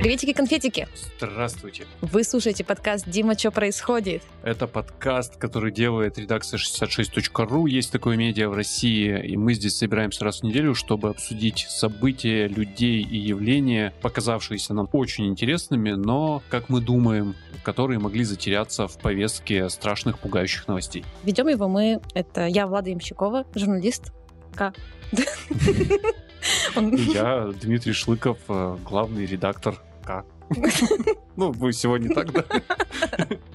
Приветики-конфетики! Здравствуйте. Вы слушаете подкаст «Дима, что происходит?» Это подкаст, который делает редакция 66.ru. Есть такое медиа в России, и мы здесь собираемся раз в неделю, чтобы обсудить события, людей и явления, показавшиеся нам очень интересными, но, как мы думаем, которые могли затеряться в повестке страшных, пугающих новостей. Ведем его мы, это я, Влада Ямщикова, журналист. К. Я Дмитрий Шлыков, э, главный редактор К. Ну, вы сегодня так, да?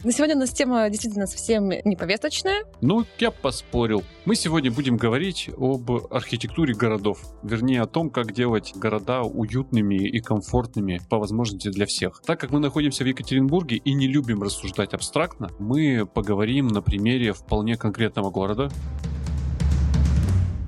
На сегодня у нас тема действительно совсем не повесточная. Ну, я поспорил. Мы сегодня будем говорить об архитектуре городов. Вернее, о том, как делать города уютными и комфортными по возможности для всех. Так как мы находимся в Екатеринбурге и не любим рассуждать абстрактно, мы поговорим на примере вполне конкретного города.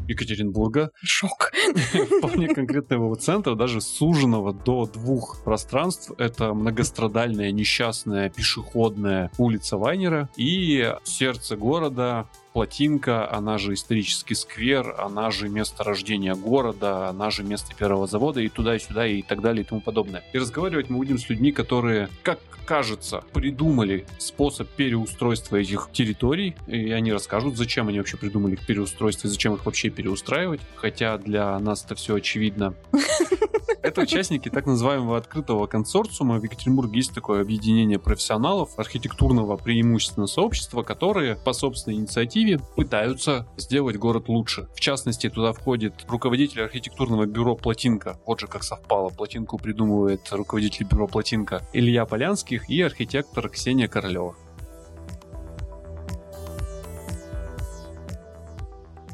Екатеринбурга, Шок. вполне конкретного его центра, даже суженного до двух пространств. Это многострадальная, несчастная пешеходная улица Вайнера и сердце города Плотинка, она же исторический сквер, она же место рождения города, она же место первого завода и туда, и сюда, и так далее, и тому подобное. И разговаривать мы будем с людьми, которые, как кажется, придумали способ переустройства этих территорий, и они расскажут, зачем они вообще придумали их переустройство и зачем их вообще переустраивать, хотя для нас это все очевидно. Это участники так называемого открытого консорциума. В Екатеринбурге есть такое объединение профессионалов архитектурного преимущественно сообщества, которые по собственной инициативе пытаются сделать город лучше. В частности, туда входит руководитель архитектурного бюро «Плотинка». Вот же как совпало. «Плотинку» придумывает руководитель бюро «Плотинка» Илья Полянских и архитектор Ксения Королева.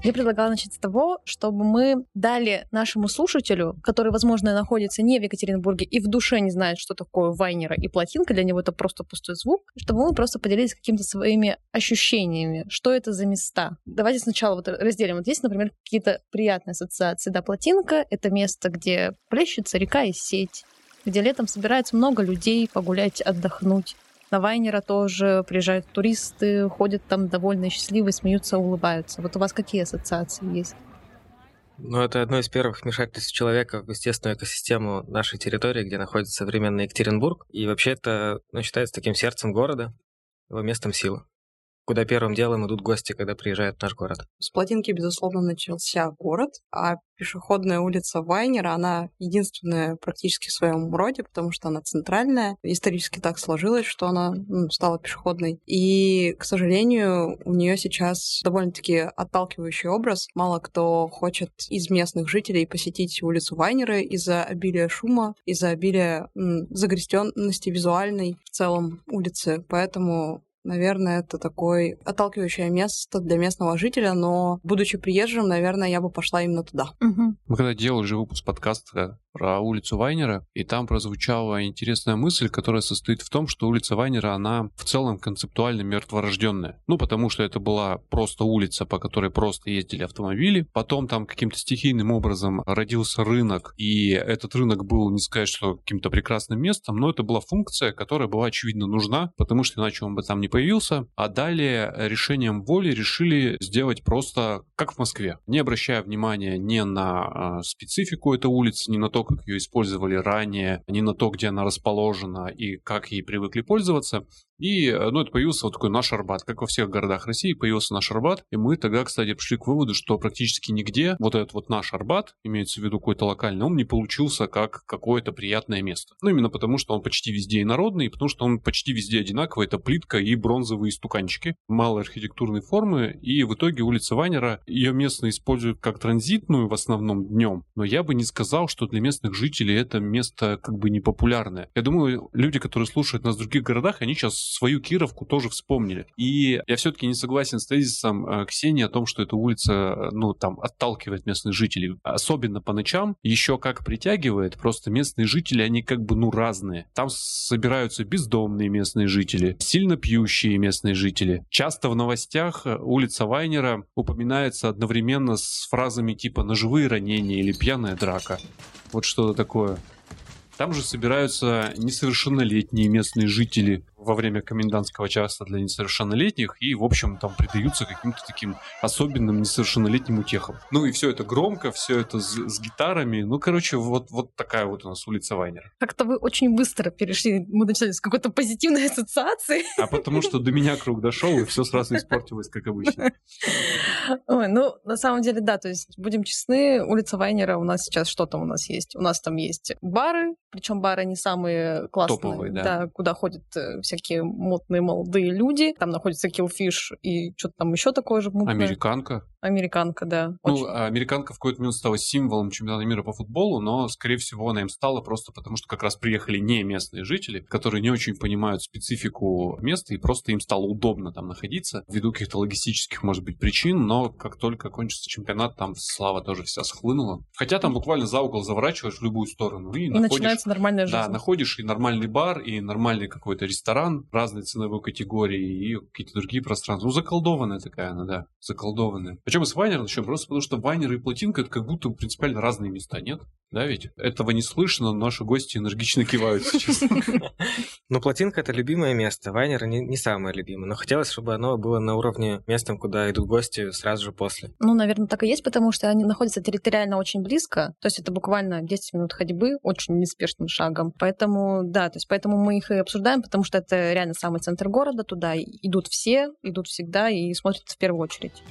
Я предлагала начать с того, чтобы мы дали нашему слушателю, который, возможно, находится не в Екатеринбурге и в душе не знает, что такое Вайнера и плотинка, для него это просто пустой звук, чтобы мы просто поделились какими-то своими ощущениями, что это за места. Давайте сначала вот разделим. Вот есть, например, какие-то приятные ассоциации. Да, плотинка — это место, где плещется река и сеть, где летом собирается много людей погулять, отдохнуть. На Вайнера тоже приезжают туристы, ходят там довольно счастливые, смеются, улыбаются. Вот у вас какие ассоциации есть? Ну, это одно из первых вмешательств человека в естественную экосистему нашей территории, где находится современный Екатеринбург. И вообще это ну, считается таким сердцем города, его местом силы. Куда первым делом идут гости, когда приезжают в наш город. С плотинки, безусловно, начался город, а пешеходная улица Вайнера, она единственная практически в своем роде, потому что она центральная. Исторически так сложилось, что она ну, стала пешеходной. И, к сожалению, у нее сейчас довольно-таки отталкивающий образ. Мало кто хочет из местных жителей посетить улицу Вайнера из-за обилия шума, из-за обилия загрязненности визуальной в целом улицы. Поэтому Наверное, это такое отталкивающее место для местного жителя, но, будучи приезжим, наверное, я бы пошла именно туда. Мы когда делали же выпуск подкаста про улицу Вайнера, и там прозвучала интересная мысль, которая состоит в том, что улица Вайнера, она в целом концептуально мертворожденная. Ну, потому что это была просто улица, по которой просто ездили автомобили. Потом там каким-то стихийным образом родился рынок, и этот рынок был, не сказать, что каким-то прекрасным местом, но это была функция, которая была очевидно нужна, потому что иначе он бы там не появился. А далее решением воли решили сделать просто как в Москве, не обращая внимания ни на э, специфику этой улицы, ни на то, как ее использовали ранее, ни на то, где она расположена и как ей привыкли пользоваться. И, э, ну, это появился вот такой наш Арбат. Как во всех городах России появился наш Арбат. И мы тогда, кстати, пришли к выводу, что практически нигде вот этот вот наш Арбат, имеется в виду какой-то локальный, он не получился как какое-то приятное место. Ну, именно потому, что он почти везде инородный, и потому что он почти везде одинаковый. Это плитка и бронзовые стуканчики малой архитектурной формы. И в итоге улица Вайнера, ее местные используют как транзитную в основном днем. Но я бы не сказал, что для местных жителей это место как бы непопулярное. Я думаю, люди, которые слушают нас в других городах, они сейчас свою Кировку тоже вспомнили. И я все-таки не согласен с тезисом э, Ксении о том, что эта улица, э, ну, там, отталкивает местных жителей. Особенно по ночам еще как притягивает, просто местные жители, они как бы, ну, разные. Там собираются бездомные местные жители, сильно пьющие местные жители. Часто в новостях э, улица Вайнера упоминается одновременно с фразами типа «ножевые ранения» или «пьяная драка». Вот что-то такое. Там же собираются несовершеннолетние местные жители. Во время комендантского часа для несовершеннолетних и, в общем, там предаются каким-то таким особенным несовершеннолетним утехам. Ну и все это громко, все это с, с гитарами. Ну, короче, вот, вот такая вот у нас улица Вайнера. Как-то вы очень быстро перешли, мы начали с какой-то позитивной ассоциации. А потому что до меня круг дошел, и все сразу испортилось, как обычно. Ой, ну, на самом деле, да, то есть, будем честны, улица Вайнера у нас сейчас что там у нас есть? У нас там есть бары, причем бары не самые классные. Топовые, да. да. куда ходят э, всякие модные молодые люди. Там находится Killfish и что-то там еще такое же мутное. Американка. Американка, да. Ну, Очень. а американка в какой-то момент стала символом чемпионата мира по футболу, но, скорее всего, она им стала просто потому, что как раз приехали не местные жители, которые не очень понимают специфику места, и просто им стало удобно там находиться, ввиду каких-то логистических, может быть, причин, но как только кончится чемпионат, там слава тоже вся схлынула. Хотя там буквально за угол заворачиваешь в любую сторону и, И находишь... начинается нормальная жизнь. Да, находишь и нормальный бар, и нормальный какой-то ресторан разной ценовой категории, и какие-то другие пространства. Ну, заколдованная такая она, да, заколдованная. Причем с Вайнер начнем, просто потому что Вайнер и Плотинка это как будто принципиально разные места, нет? Да ведь? Этого не слышно, но наши гости энергично кивают сейчас. Ну, плотинка это любимое место. Вайнер не, не самое любимое. Но хотелось, чтобы оно было на уровне местом, куда идут гости сразу же после. Ну, наверное, так и есть, потому что они находятся территориально очень близко. То есть это буквально 10 минут ходьбы очень неспешным шагом. Поэтому, да, то есть поэтому мы их и обсуждаем, потому что это реально самый центр города. Туда идут все, идут всегда и смотрят в первую очередь.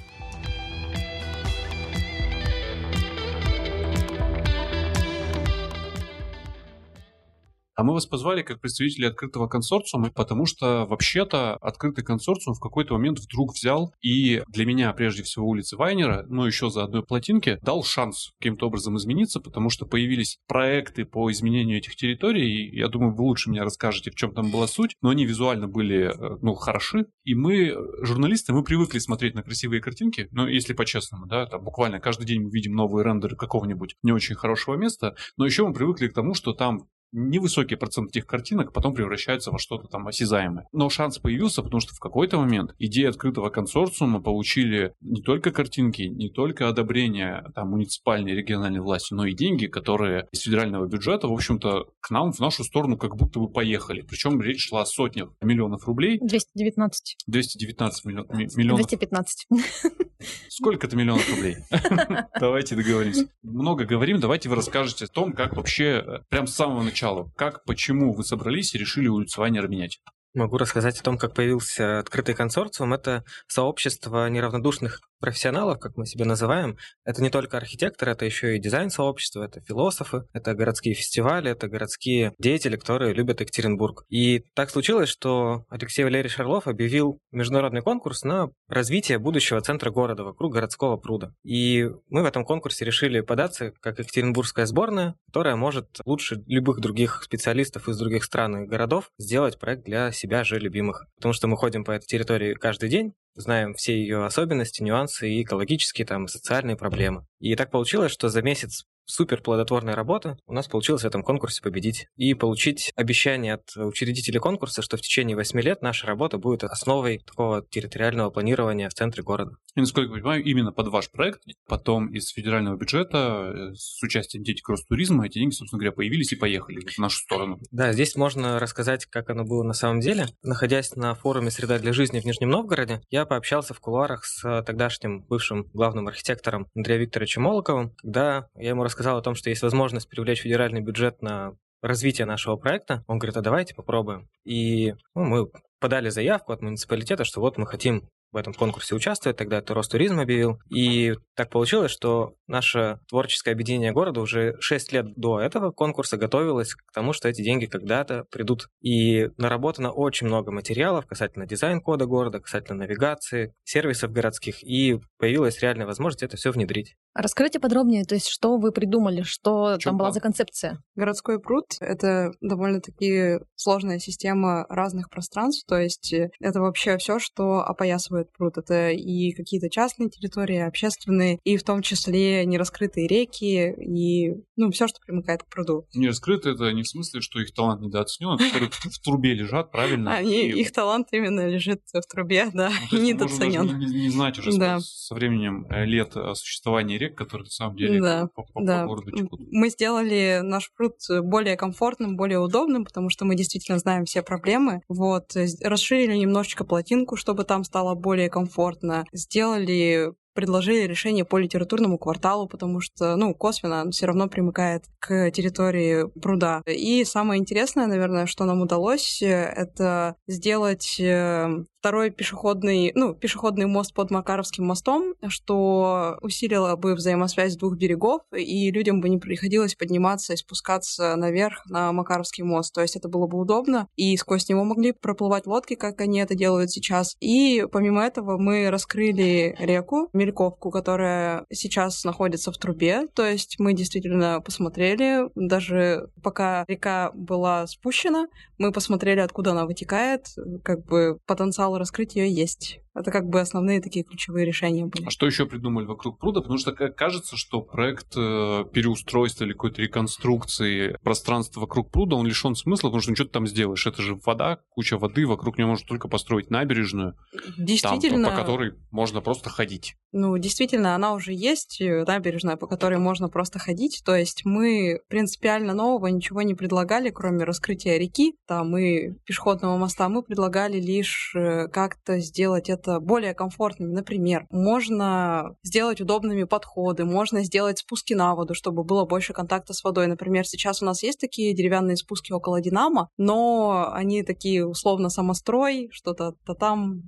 А мы вас позвали как представители открытого консорциума, потому что вообще-то открытый консорциум в какой-то момент вдруг взял и для меня, прежде всего, улицы Вайнера, но еще за одной плотинки, дал шанс каким-то образом измениться, потому что появились проекты по изменению этих территорий, и я думаю, вы лучше меня расскажете, в чем там была суть, но они визуально были, э, ну, хороши, и мы, журналисты, мы привыкли смотреть на красивые картинки, ну, если по-честному, да, там буквально каждый день мы видим новые рендеры какого-нибудь не очень хорошего места, но еще мы привыкли к тому, что там невысокий процент этих картинок потом превращаются во что-то там осязаемое. Но шанс появился, потому что в какой-то момент идеи открытого консорциума получили не только картинки, не только одобрение там, муниципальной и региональной власти, но и деньги, которые из федерального бюджета, в общем-то, к нам в нашу сторону как будто бы поехали. Причем речь шла о сотнях миллионов рублей. 219. 219 миллион- ми- миллионов. 215. Сколько это миллионов рублей? Давайте договоримся. Много говорим, давайте вы расскажете о том, как вообще, э, прям с самого начала, как, почему вы собрались и решили улицу Вайнера менять. Могу рассказать о том, как появился открытый консорциум. Это сообщество неравнодушных профессионалов, как мы себя называем. Это не только архитекторы, это еще и дизайн-сообщество, это философы, это городские фестивали, это городские деятели, которые любят Екатеринбург. И так случилось, что Алексей Валерьевич Орлов объявил международный конкурс на развитие будущего центра города вокруг городского пруда. И мы в этом конкурсе решили податься как Екатеринбургская сборная, которая может лучше любых других специалистов из других стран и городов сделать проект для себя же любимых. Потому что мы ходим по этой территории каждый день, знаем все ее особенности, нюансы и экологические, там, и социальные проблемы. И так получилось, что за месяц супер плодотворная работа. У нас получилось в этом конкурсе победить и получить обещание от учредителей конкурса, что в течение 8 лет наша работа будет основой такого территориального планирования в центре города. И, насколько я понимаю, именно под ваш проект, потом из федерального бюджета э, с участием дети кросс-туризма эти деньги, собственно говоря, появились и поехали в нашу сторону. Да, здесь можно рассказать, как оно было на самом деле. Находясь на форуме «Среда для жизни» в Нижнем Новгороде, я пообщался в кулуарах с тогдашним бывшим главным архитектором Андреем Викторовичем Молоковым, когда я ему рассказал о том, что есть возможность привлечь федеральный бюджет на развитие нашего проекта. Он говорит, а давайте попробуем. И ну, мы подали заявку от муниципалитета, что вот мы хотим в этом конкурсе участвовать, тогда это Ростуризм объявил. И так получилось, что наше творческое объединение города уже 6 лет до этого конкурса готовилось к тому, что эти деньги когда-то придут. И наработано очень много материалов касательно дизайн-кода города, касательно навигации, сервисов городских, и появилась реальная возможность это все внедрить. Расскажите подробнее, то есть что вы придумали, что чем там была за концепция? Городской пруд — это довольно-таки сложная система разных пространств, то есть э, это вообще все, что опоясывает пруд. Это и какие-то частные территории, общественные, и в том числе нераскрытые реки, и ну, все, что примыкает к пруду. Не раскрыто это не в смысле, что их талант недооценен, которые в трубе лежат, правильно? Они, И, их талант именно лежит в трубе, да, ну, недооценен. Не, не знать уже Да. со, со временем э, лет э, существования рек, которые на самом деле Да, по, по- по Да, городу м, текут. мы сделали наш пруд более комфортным, более удобным, потому что мы действительно знаем все проблемы. Вот, э, расширили немножечко плотинку, чтобы там стало более комфортно. Сделали предложили решение по литературному кварталу, потому что, ну, косвенно все равно примыкает к территории пруда. И самое интересное, наверное, что нам удалось, э, это сделать э, второй пешеходный, ну, пешеходный мост под Макаровским мостом, что усилило бы взаимосвязь двух берегов, и людям бы не приходилось подниматься и спускаться наверх на Макаровский мост. То есть это было бы удобно, и сквозь него могли проплывать лодки, как они это делают сейчас. И помимо этого мы раскрыли реку Мельковку, которая сейчас находится в трубе. То есть мы действительно посмотрели, даже пока река была спущена, мы посмотрели, откуда она вытекает, как бы потенциал раскрыть ее есть. Это как бы основные такие ключевые решения были. А что еще придумали вокруг пруда? Потому что ка- кажется, что проект э, переустройства или какой-то реконструкции пространства вокруг пруда, он лишен смысла, потому что ну, что ты там сделаешь? Это же вода, куча воды, вокруг нее можно только построить набережную, там, Действительно, по которой можно просто ходить. Ну, действительно, она уже есть, э, набережная, по которой можно просто ходить. То есть мы принципиально нового ничего не предлагали, кроме раскрытия реки, там и пешеходного моста. Мы предлагали лишь э, как-то сделать это более комфортным. Например, можно сделать удобными подходы, можно сделать спуски на воду, чтобы было больше контакта с водой. Например, сейчас у нас есть такие деревянные спуски около Динамо, но они такие условно самострой, что-то то там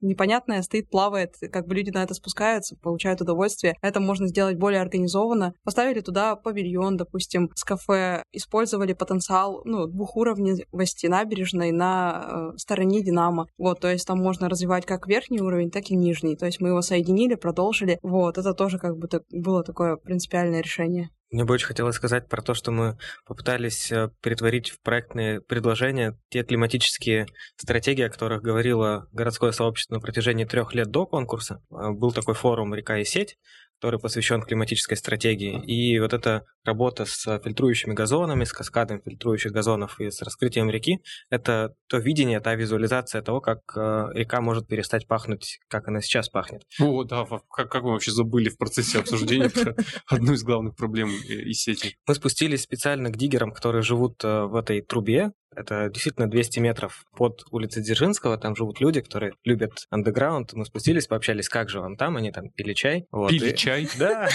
непонятное стоит, плавает, как бы люди на это спускаются, получают удовольствие. Это можно сделать более организованно. Поставили туда павильон, допустим, с кафе, использовали потенциал ну, двухуровневости набережной на э, стороне Динамо. Вот, то есть там можно развивать как верхний уровень, так и нижний. То есть мы его соединили, продолжили. Вот, это тоже как бы было такое принципиальное решение. Мне бы очень хотелось сказать про то, что мы попытались э, перетворить в проектные предложения те климатические стратегии, о которых говорило городское сообщество на протяжении трех лет до конкурса. Э, Был такой форум «Река и сеть», который посвящен климатической стратегии. И вот эта работа с фильтрующими газонами, с каскадом фильтрующих газонов и с раскрытием реки, это то видение, та визуализация того, как э, река может перестать пахнуть, как она сейчас пахнет. О, да, как, как мы вообще забыли в процессе обсуждения про одну из главных проблем э, из сети. Мы спустились специально к диггерам, которые живут э, в этой трубе. Это действительно 200 метров под улицей Дзержинского. Там живут люди, которые любят андеграунд. Мы спустились, пообщались, как же вам там. Они там пили чай. Вот, Пили и- чай. Да,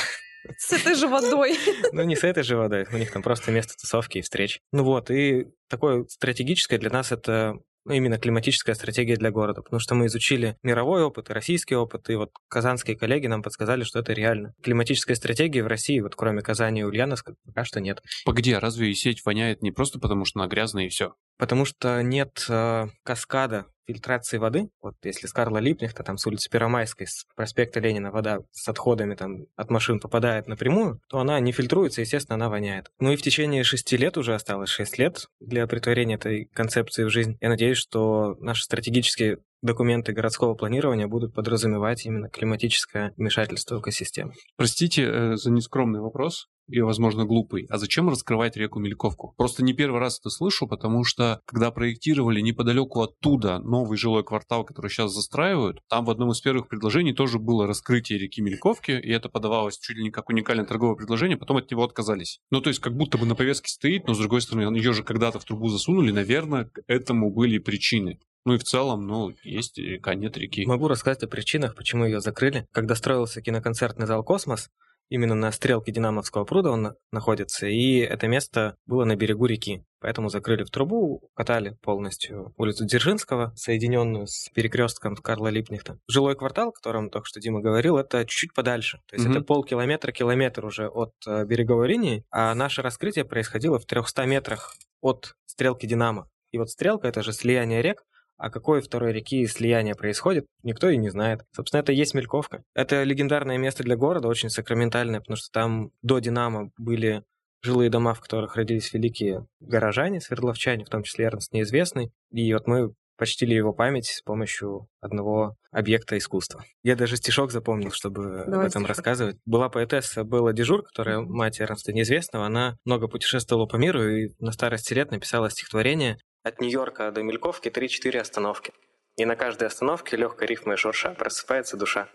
С этой же водой. ну не с этой же водой. У них там просто место тусовки и встреч. Ну вот, и такое стратегическое для нас это ну, именно климатическая стратегия для города, потому что мы изучили мировой опыт и российский опыт, и вот казанские коллеги нам подсказали, что это реально. Климатической стратегии в России, вот кроме Казани и Ульяновска, пока что нет. Погоди, а разве и сеть воняет не просто потому, что она грязная и все? Потому что нет э, каскада фильтрации воды. Вот если с Карла Липнихта, там с улицы Первомайской, с проспекта Ленина вода с отходами там от машин попадает напрямую, то она не фильтруется, естественно, она воняет. Ну и в течение шести лет уже осталось шесть лет для притворения этой концепции в жизнь. Я надеюсь, что наши стратегические документы городского планирования будут подразумевать именно климатическое вмешательство в экосистему. Простите э, за нескромный вопрос, и, возможно, глупый. А зачем раскрывать реку Мельковку? Просто не первый раз это слышу, потому что, когда проектировали неподалеку оттуда новый жилой квартал, который сейчас застраивают, там в одном из первых предложений тоже было раскрытие реки Мельковки, и это подавалось чуть ли не как уникальное торговое предложение, потом от него отказались. Ну, то есть, как будто бы на повестке стоит, но, с другой стороны, ее же когда-то в трубу засунули, наверное, к этому были причины. Ну и в целом, ну, есть река, нет реки. Могу рассказать о причинах, почему ее закрыли. Когда строился киноконцертный зал «Космос», именно на стрелке Динамовского пруда он на- находится, и это место было на берегу реки. Поэтому закрыли в трубу, катали полностью улицу Дзержинского, соединенную с перекрестком Карла Липнихта. Жилой квартал, о котором только что Дима говорил, это чуть-чуть подальше. То есть Мгм. это полкилометра, километр уже от э, береговой линии, а наше раскрытие происходило в 300 метрах от стрелки Динамо. И вот стрелка — это же слияние рек, а какой второй реки слияние происходит, никто и не знает. Собственно, это и есть Мельковка. Это легендарное место для города, очень сакраментальное, потому что там до Динамо были жилые дома, в которых родились великие горожане, свердловчане, в том числе Эрнст Неизвестный. И вот мы почтили его память с помощью одного объекта искусства. Я даже стишок запомнил, чтобы об Давай этом стишок. рассказывать. Была поэтесса Белла Дежур, которая мать Эрнста Неизвестного. Она много путешествовала по миру и на старости лет написала стихотворение «От Нью-Йорка до Мельковки 3-4 остановки. И на каждой остановке легкой рифмой шурша просыпается душа».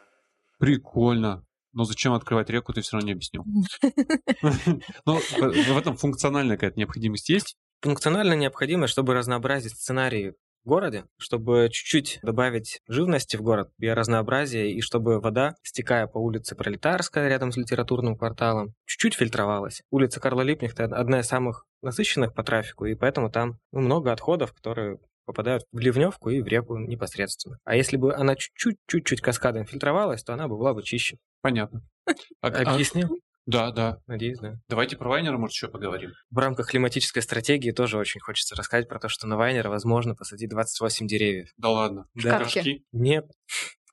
Прикольно. Но зачем открывать реку, ты все равно не объяснил. Но в этом функциональная какая-то необходимость есть? Функциональная необходимость, чтобы разнообразить сценарии городе, чтобы чуть-чуть добавить живности в город, биоразнообразия, и чтобы вода, стекая по улице Пролетарская рядом с литературным кварталом, чуть-чуть фильтровалась. Улица Карла Липнихта одна из самых насыщенных по трафику, и поэтому там ну, много отходов, которые попадают в ливневку и в реку непосредственно. А если бы она чуть-чуть, каскадом фильтровалась, то она бы была бы чище. Понятно. А, Объяснил? Да, да. Надеюсь, да. Давайте про Вайнера, может, еще поговорим. В рамках климатической стратегии тоже очень хочется рассказать про то, что на Вайнера возможно посадить 28 деревьев. Да ладно. Да. Шкафки. Нет.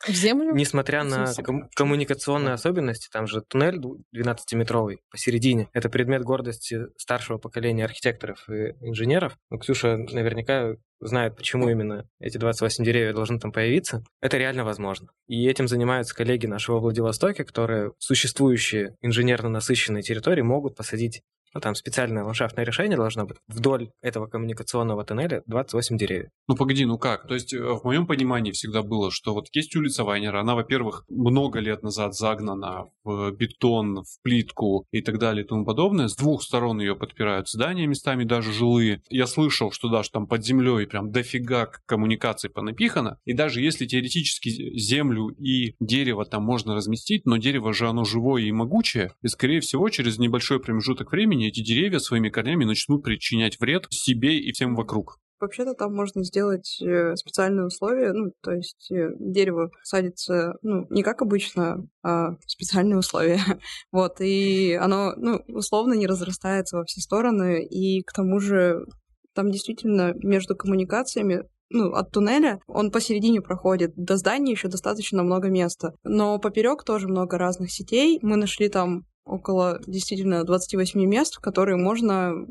В землю? Несмотря на ком- коммуникационные особенности, там же туннель ду- 12-метровый посередине. Это предмет гордости старшего поколения архитекторов и инженеров. Ну, Ксюша наверняка знает, почему именно эти 28 деревьев должны там появиться. Это реально возможно. И этим занимаются коллеги нашего Владивостоке, которые существующие инженерно насыщенные территории могут посадить ну, там специальное ландшафтное решение должно быть. Вдоль этого коммуникационного тоннеля 28 деревьев. Ну погоди, ну как? То есть э, в моем понимании всегда было, что вот есть улица Вайнера, она, во-первых, много лет назад загнана в бетон, в плитку и так далее и тому подобное. С двух сторон ее подпирают здания, местами даже жилые. Я слышал, что даже там под землей прям дофига коммуникаций понапихано. И даже если теоретически землю и дерево там можно разместить, но дерево же оно живое и могучее, и скорее всего через небольшой промежуток времени эти деревья своими корнями начнут причинять вред себе и всем вокруг. Вообще-то там можно сделать э, специальные условия, ну, то есть э, дерево садится, ну, не как обычно, а в специальные условия. Вот, и оно, ну, условно не разрастается во все стороны, и к тому же там действительно между коммуникациями ну, от туннеля, он посередине проходит. До здания еще достаточно много места. Но поперек тоже много разных сетей. Мы нашли там около действительно 28 мест, в которые можно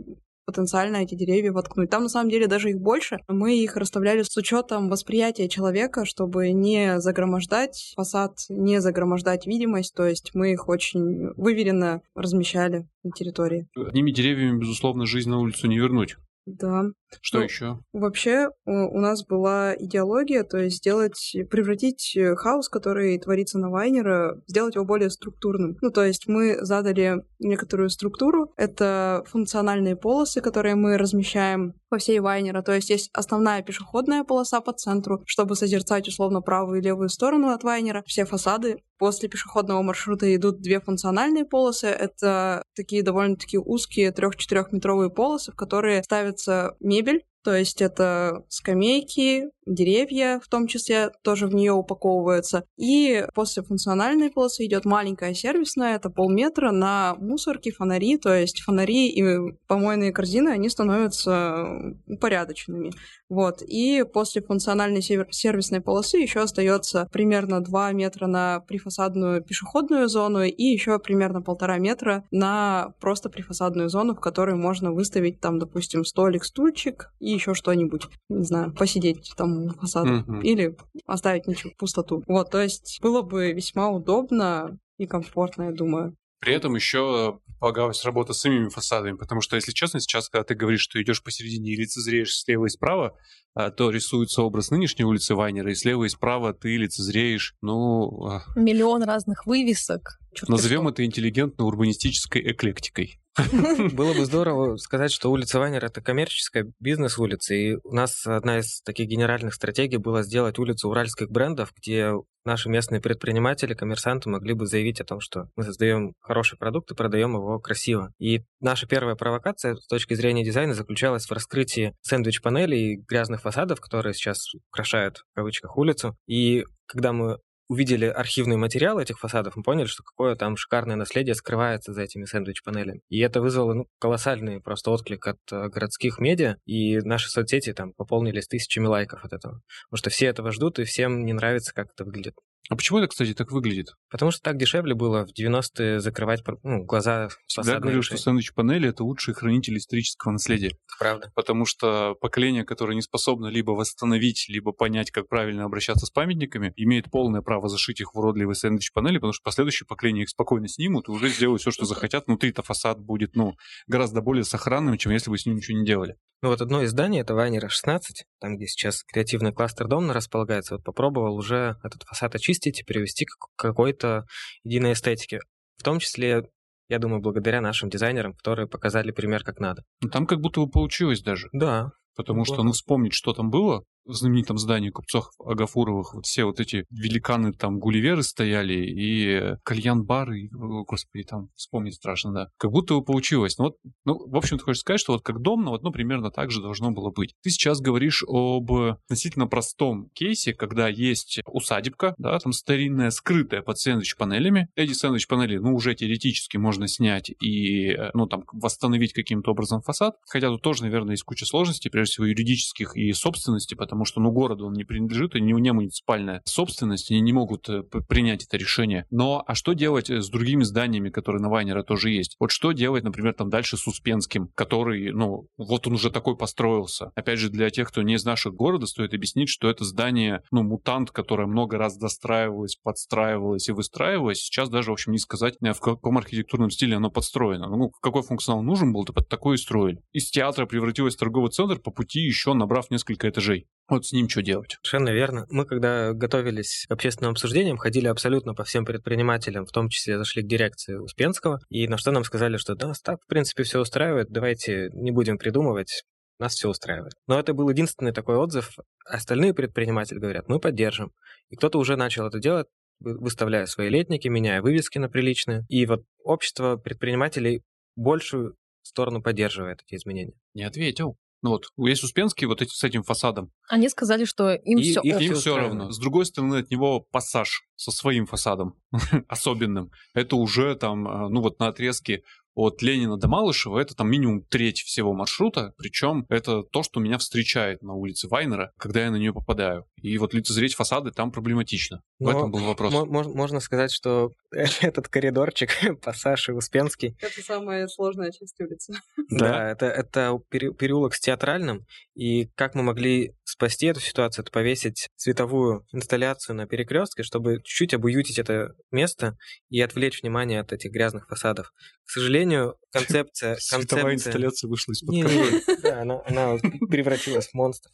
потенциально эти деревья воткнуть. Там на самом деле даже их больше. Мы их расставляли с учетом восприятия человека, чтобы не загромождать фасад, не загромождать видимость. То есть мы их очень выверенно размещали на территории. Одними деревьями, безусловно, жизнь на улицу не вернуть. Да. Что Ну, еще? Вообще у у нас была идеология, то есть сделать, превратить э, хаос, который творится на Вайнера, сделать его более структурным. Ну, то есть мы задали некоторую структуру. Это функциональные полосы, которые мы размещаем по всей Вайнера. То есть есть основная пешеходная полоса по центру, чтобы созерцать условно правую и левую сторону от Вайнера. Все фасады После пешеходного маршрута идут две функциональные полосы. Это такие довольно-таки узкие трех-четырехметровые полосы, в которые ставится мебель, то есть это скамейки, деревья в том числе тоже в нее упаковываются. И после функциональной полосы идет маленькая сервисная, это полметра на мусорки, фонари, то есть фонари и помойные корзины, они становятся упорядоченными. Вот. И после функциональной сервисной полосы еще остается примерно 2 метра на прифасадную пешеходную зону и еще примерно полтора метра на просто прифасадную зону, в которой можно выставить там, допустим, столик, стульчик и еще что-нибудь, не знаю, посидеть там у фасада. Мгм. Или оставить ничего, пустоту. Вот, то есть было бы весьма удобно и комфортно, я думаю. При этом еще полагалась работа с самими фасадами, потому что, если честно, сейчас, когда ты говоришь, что идешь посередине и лицезреешь слева и справа, а, то рисуется образ нынешней улицы Вайнера, и слева и справа ты лицезреешь, ну, а, Миллион разных вывесок. Чёрт назовем это интеллигентно-урбанистической эклектикой. Было бы здорово сказать, что улица Вайнер это коммерческая бизнес-улица, и у нас одна из таких генеральных стратегий была сделать улицу уральских брендов, где наши местные предприниматели, коммерсанты могли бы заявить о том, что мы создаем хороший продукт и продаем его красиво. И наша первая провокация с точки зрения дизайна заключалась в раскрытии сэндвич-панелей и грязных фасадов, которые сейчас украшают в кавычках улицу. И когда мы увидели архивные материалы этих фасадов, мы поняли, что какое там шикарное наследие скрывается за этими сэндвич-панелями. И это вызвало ну, колоссальный просто отклик от э, городских медиа, и наши соцсети там пополнились тысячами лайков от этого. Потому что все этого ждут, и всем не нравится, как это выглядит. А почему это, кстати, так выглядит? Потому что так дешевле было в 90-е закрывать ну, глаза Всегда говорю, что сэндвич-панели — это лучшие хранители исторического наследия. Это правда. потому что поколение, которое не способно либо восстановить, либо понять, как правильно обращаться с памятниками, имеет полное право зашить их в уродливые сэндвич-панели, потому что последующие поколения их спокойно снимут и уже сделают все, что захотят. Внутри-то фасад будет, ну, гораздо более сохранным, чем если бы с ним ничего не делали. Ну вот одно из зданий, это Вайнера 16, там, где сейчас креативный кластер Дом располагается, вот попробовал уже этот фасад очистить и перевести к какой-то единой эстетике. В том числе, я думаю, благодаря нашим дизайнерам, которые показали пример как надо. Ну, там как будто бы получилось даже. Да. Потому что, ну, вспомнить, что там было, в знаменитом здании купцов Агафуровых вот все вот эти великаны там гулливеры стояли и кальян-бары, господи, там вспомнить страшно, да. Как будто бы получилось. Ну, вот, ну, в общем, ты хочешь сказать, что вот как дом, ну, вот, ну, примерно так же должно было быть. Ты сейчас говоришь об относительно простом кейсе, когда есть усадебка, да, там старинная, скрытая под сэндвич-панелями. Эти сэндвич-панели, ну, уже теоретически можно снять и, ну, там, восстановить каким-то образом фасад. Хотя тут тоже, наверное, есть куча сложностей, прежде всего юридических и собственности, потому потому что, ну, городу он не принадлежит, и не, не муниципальная собственность, они не могут э, принять это решение. Но, а что делать э, с другими зданиями, которые на Вайнера тоже есть? Вот что делать, например, там дальше с Успенским, который, ну, вот он уже такой построился. Опять же, для тех, кто не из наших города, стоит объяснить, что это здание, ну, мутант, которое много раз достраивалось, подстраивалось и выстраивалось. Сейчас даже, в общем, не сказать, э, в каком архитектурном стиле оно подстроено. Ну, какой функционал нужен был, то под такое и строили. Из театра превратилось в торговый центр, по пути еще набрав несколько этажей. Вот с ним что делать? Совершенно верно. Мы, когда готовились к общественным обсуждениям, ходили абсолютно по всем предпринимателям, в том числе зашли к дирекции Успенского, и на что нам сказали, что да, так, в принципе, все устраивает, давайте не будем придумывать, нас все устраивает. Но это был единственный такой отзыв. Остальные предприниматели говорят, мы поддержим. И кто-то уже начал это делать, выставляя свои летники, меняя вывески на приличные. И вот общество предпринимателей большую сторону поддерживает эти изменения. Не ответил. Ну вот, есть Успенский вот эти, с этим фасадом. Они сказали, что им и, все их, им все равно. С другой стороны, от него пассаж со своим фасадом особенным. Это уже там, а, ну вот на отрезке от Ленина до Малышева это там минимум треть всего маршрута, причем это то, что меня встречает на улице Вайнера, когда я на нее попадаю. И вот лицезреть фасады там проблематично. Но В этом был вопрос. Можно сказать, что этот коридорчик, пассаж и Успенский... Это самая сложная часть улицы. Да, это, это переулок с театральным, и как мы могли спасти эту ситуацию, это повесить световую инсталляцию на перекрестке, чтобы чуть-чуть обуютить это место и отвлечь внимание от этих грязных фасадов. К сожалению, концепция... Световая инсталляция вышла из-под контроля. Да, она, она превратилась в монстр.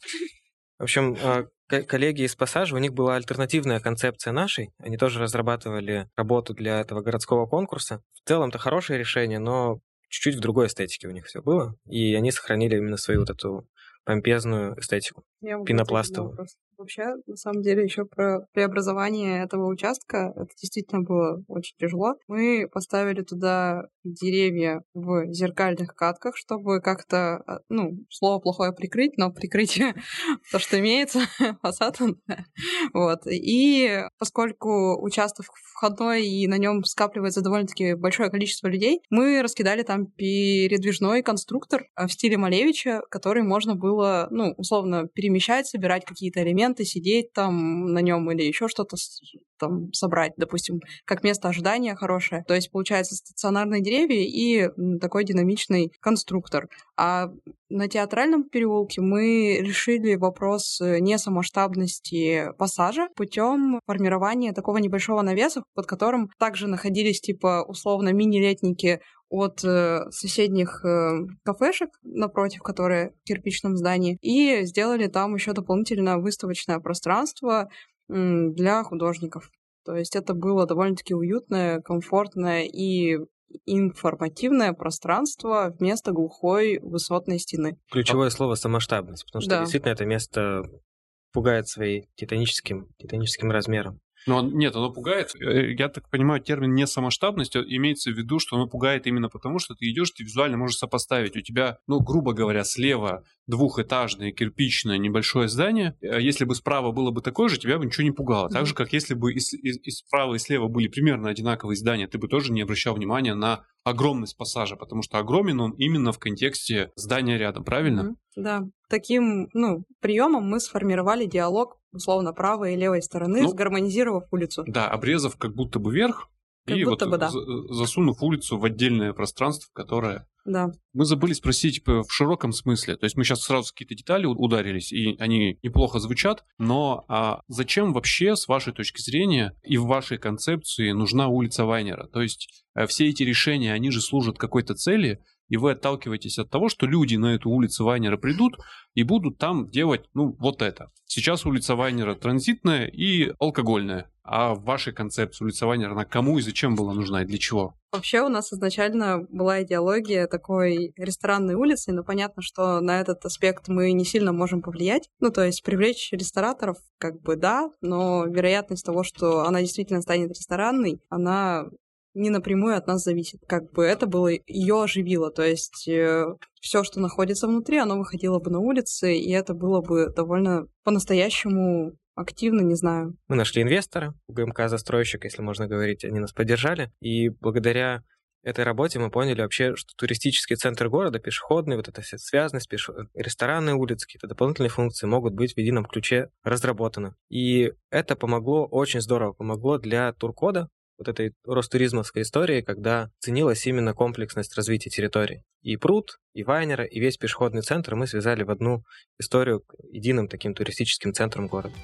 В общем, а, коллеги из Пассажа, у них была альтернативная концепция нашей. Они тоже разрабатывали работу для этого городского конкурса. В целом-то хорошее решение, но чуть-чуть в другой эстетике у них все было. И они сохранили именно свою вот эту помпезную эстетику, пенопластовую. Вообще, на самом деле, еще про преобразование этого участка, это действительно было очень тяжело. Мы поставили туда деревья в зеркальных катках, чтобы как-то, а, ну, слово плохое прикрыть, но прикрыть то, что имеется, фасад. Вот. И поскольку участок входной и на нем скапливается довольно-таки большое количество людей, мы раскидали там передвижной конструктор а, в стиле Малевича, который можно было, ну, условно, перемещать, собирать какие-то элементы, моменты, сидеть там на нем или еще что-то там собрать, допустим, как место ожидания хорошее. То есть получается стационарные деревья и такой динамичный конструктор. А на театральном переулке мы решили вопрос э, несамасштабности пассажа путем формирования такого небольшого навеса, под которым также находились типа условно мини-летники от э, соседних э, кафешек напротив, которые в кирпичном здании, и сделали там еще дополнительно выставочное пространство э, для художников. То есть это было довольно-таки уютное, комфортное и информативное пространство вместо глухой высотной стены. Ключевое слово самоштабность, потому что да. действительно это место пугает своим титаническим, титаническим размером. Но нет, оно пугает. Э, я так понимаю, термин не самоштабность имеется в виду, что оно пугает именно потому, что ты идешь, ты визуально можешь сопоставить. У тебя, ну, грубо говоря, слева двухэтажное кирпичное небольшое здание. А если бы справа было бы такое же, тебя бы ничего не пугало. Так же, как если бы и, и, и справа, и слева были примерно одинаковые здания, ты бы тоже не обращал внимания на огромность пассажа, потому что огромен он именно в контексте здания рядом, правильно? Да. Таким, ну, приемом мы сформировали диалог, условно, правой и левой стороны, ну, сгармонизировав улицу. Да, обрезав как будто бы вверх, как и вот бы, да. засунув улицу в отдельное пространство, которое Да. Мы забыли спросить типа, в широком смысле. То есть мы сейчас сразу какие-то детали ударились, и они неплохо звучат. Но а зачем вообще, с вашей точки зрения и в вашей концепции, нужна улица Вайнера? То есть э, все эти решения, они же служат какой-то цели, и вы отталкиваетесь от того, что люди на эту улицу Вайнера придут и будут там делать, ну, вот это. Сейчас улица Вайнера транзитная и алкогольная. А в вашей концепции улица Вайнера, она кому и зачем была нужна и для чего? Вообще у нас изначально была идеология такой ресторанной улицы, но понятно, что на этот аспект мы не сильно можем повлиять. Ну, то есть привлечь рестораторов, как бы да, но вероятность того, что она действительно станет ресторанной, она не напрямую от нас зависит. Как бы это было ее оживило. То есть э, все, что находится внутри, оно выходило бы на улицы, и это было бы довольно по-настоящему активно, не знаю. Мы нашли инвестора, ГМК застройщик, если можно говорить, они нас поддержали, и благодаря этой работе мы поняли вообще, что туристический центр города, пешеходный, вот эта вся связанность, пеш... ресторанные улицы, какие-то дополнительные функции могут быть в едином ключе разработаны. И это помогло, очень здорово помогло для туркода, вот этой Ростуризмовской истории, когда ценилась именно комплексность развития территории. И пруд, и Вайнера, и весь пешеходный центр мы связали в одну историю единым таким туристическим центром города.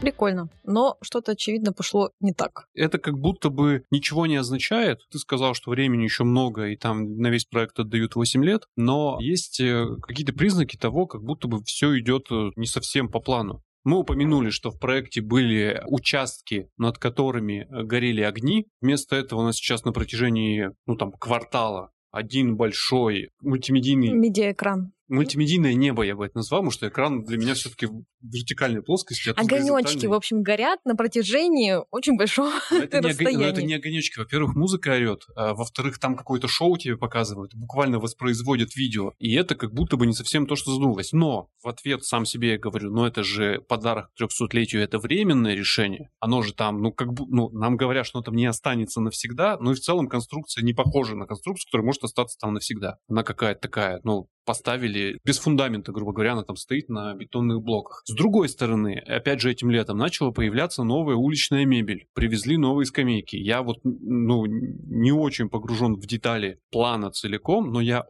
Прикольно. Но что-то, очевидно, пошло не так. Это как будто бы ничего не означает. Ты сказал, что времени еще много, и там на весь проект отдают 8 лет, но есть э, какие-то признаки того, как будто бы все идет э, не совсем по плану. Мы упомянули, что в проекте были участки, над которыми э, горели огни. Вместо этого у нас сейчас на протяжении, ну там, квартала один большой мультимедийный... Медиаэкран мультимедийное небо, я бы это назвал, потому что экран для меня все-таки вертикальной плоскости. А Огонечки, в общем, горят на протяжении очень большого но это расстояния. Не, но это не огонечки. Во-первых, музыка орет, а во-вторых, там какое-то шоу тебе показывают, буквально воспроизводят видео, и это как будто бы не совсем то, что задумывалось. Но в ответ сам себе я говорю, ну это же подарок 300-летию, это временное решение. Оно же там, ну как бы, ну нам говорят, что оно там не останется навсегда, но и в целом конструкция не похожа на конструкцию, которая может остаться там навсегда. Она какая-то такая, ну, поставили без фундамента, грубо говоря, она там стоит на бетонных блоках. С другой стороны, опять же этим летом начала появляться новая уличная мебель. Привезли новые скамейки. Я вот, ну, не очень погружен в детали плана целиком, но я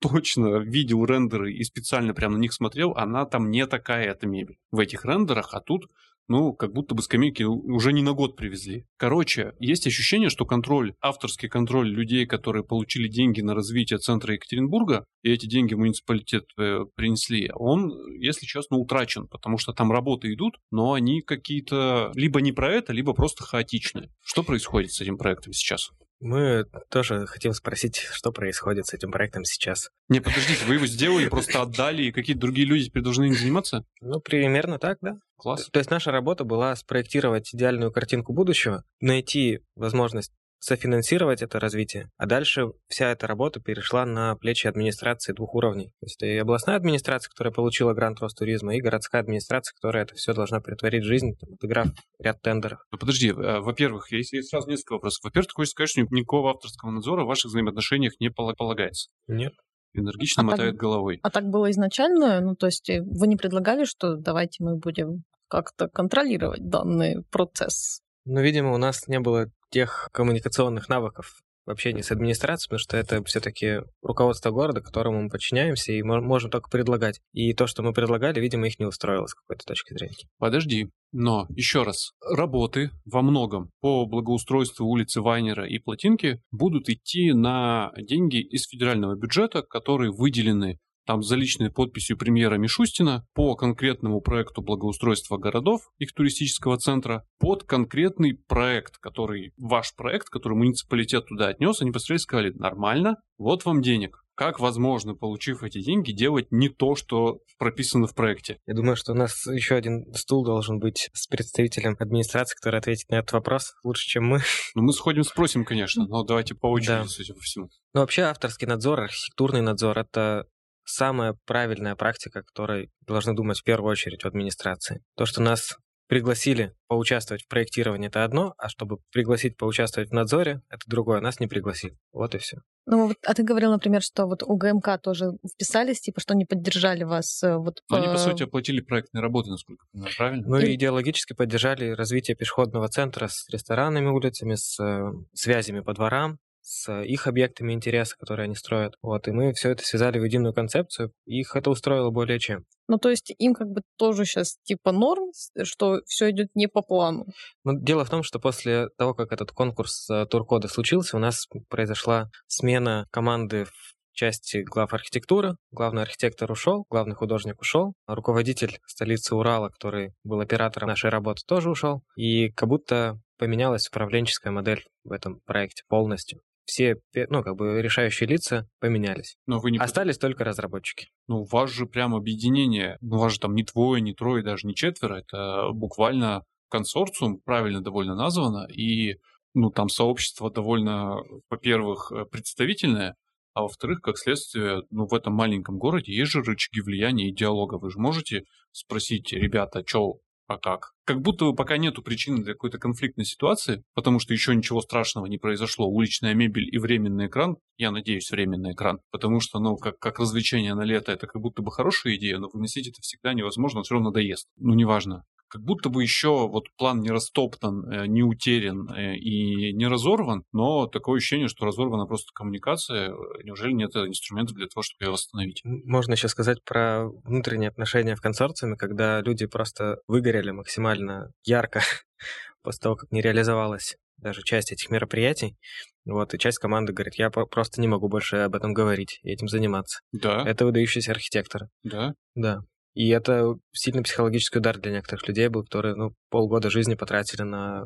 точно видел рендеры и специально прямо на них смотрел, она там не такая, эта мебель. В этих рендерах, а тут ну, как будто бы скамейки уже не на год привезли. Короче, есть ощущение, что контроль, авторский контроль людей, которые получили деньги на развитие центра Екатеринбурга, и эти деньги муниципалитет э, принесли, он, если честно, утрачен, потому что там работы идут, но они какие-то либо не про это, либо просто хаотичные. Что происходит с этим проектом сейчас? Мы тоже хотим спросить, что происходит с этим проектом сейчас. Не, подождите, вы его сделали, просто отдали, и какие-то другие люди теперь должны им заниматься? Ну, примерно так, да. Класс. То есть наша работа была спроектировать идеальную картинку будущего, найти возможность софинансировать это развитие. А дальше вся эта работа перешла на плечи администрации двух уровней. То есть и областная администрация, которая получила грант Ростуризма, и городская администрация, которая это все должна притворить в жизнь, там, отыграв ряд тендеров. Ну, подожди, э, во-первых, есть, есть сразу несколько вопросов. Во-первых, ты хочешь сказать, что никакого авторского надзора в ваших взаимоотношениях не полагается? Нет. Энергично а мотает так, головой. А так было изначально? Ну, то есть э, вы не предлагали, что давайте мы будем как-то контролировать данный процесс? Ну, видимо, у нас не было тех коммуникационных навыков в общении с администрацией, потому что это все-таки руководство города, которому мы подчиняемся и можем только предлагать. И то, что мы предлагали, видимо, их не устроило с какой-то точки зрения. Подожди, но еще раз, работы во многом по благоустройству улицы Вайнера и Плотинки будут идти на деньги из федерального бюджета, которые выделены там за личной подписью премьера Мишустина по конкретному проекту благоустройства городов, их туристического центра, под конкретный проект, который, ваш проект, который муниципалитет туда отнес, они посмотрели и сказали, нормально, вот вам денег. Как возможно, получив эти деньги, делать не то, что прописано в проекте? Я думаю, что у нас еще один стул должен быть с представителем администрации, который ответит на этот вопрос лучше, чем мы. Ну, мы сходим, спросим, конечно, но давайте по очереди, да. судя по всему. Ну, вообще, авторский надзор, архитектурный надзор — это самая правильная практика, о которой должны думать в первую очередь в администрации. То, что нас пригласили поучаствовать в проектировании, это одно, а чтобы пригласить поучаствовать в надзоре, это другое. Нас не пригласили. Вот и все. Ну, вот, а ты говорил, например, что вот у ГМК тоже вписались, типа, что они поддержали вас э, вот по... Они, по сути, оплатили проектные работы, насколько я понимаю, правильно? Ну, и идеологически поддержали развитие пешеходного центра с ресторанами, улицами, с э, связями по дворам, с их объектами интереса, которые они строят. Вот, и мы все это связали в единую концепцию, их это устроило более чем. Ну, то есть им как бы тоже сейчас типа норм, что все идет не по плану. Ну, дело в том, что после того, как этот конкурс туркода случился, у нас произошла смена команды в части глав архитектуры. Главный архитектор ушел, главный художник ушел, руководитель столицы Урала, который был оператором нашей работы, тоже ушел. И как будто поменялась управленческая модель в этом проекте полностью все, ну, как бы решающие лица поменялись. Но вы не... Остались только разработчики. Ну, у вас же прям объединение, ну, у вас же там не двое, не трое, даже не четверо, это буквально консорциум, правильно довольно названо, и, ну, там сообщество довольно, во-первых, э, представительное, а во-вторых, как следствие, ну, в этом маленьком городе есть же рычаги влияния и диалога. Вы же можете спросить, ребята, что а как? Как будто бы пока нету причины для какой-то конфликтной ситуации, потому что еще ничего страшного не произошло. Уличная мебель и временный экран, я надеюсь, временный экран, потому что, ну, как, как развлечение на лето, это как будто бы хорошая идея, но выносить это всегда невозможно, все равно надоест. Ну, неважно как будто бы еще вот план не растоптан, э, не утерян э, и не разорван, но такое ощущение, что разорвана просто коммуникация. Неужели нет инструментов для того, чтобы ее восстановить? Можно еще сказать про внутренние отношения в консорциуме, когда люди просто выгорели максимально ярко после того, как не реализовалась даже часть этих мероприятий. Вот, и часть команды говорит, я просто не могу больше об этом говорить и этим заниматься. Да. Это выдающиеся архитекторы. Да. Да. И это сильно психологический удар для некоторых людей был, которые ну, полгода жизни потратили на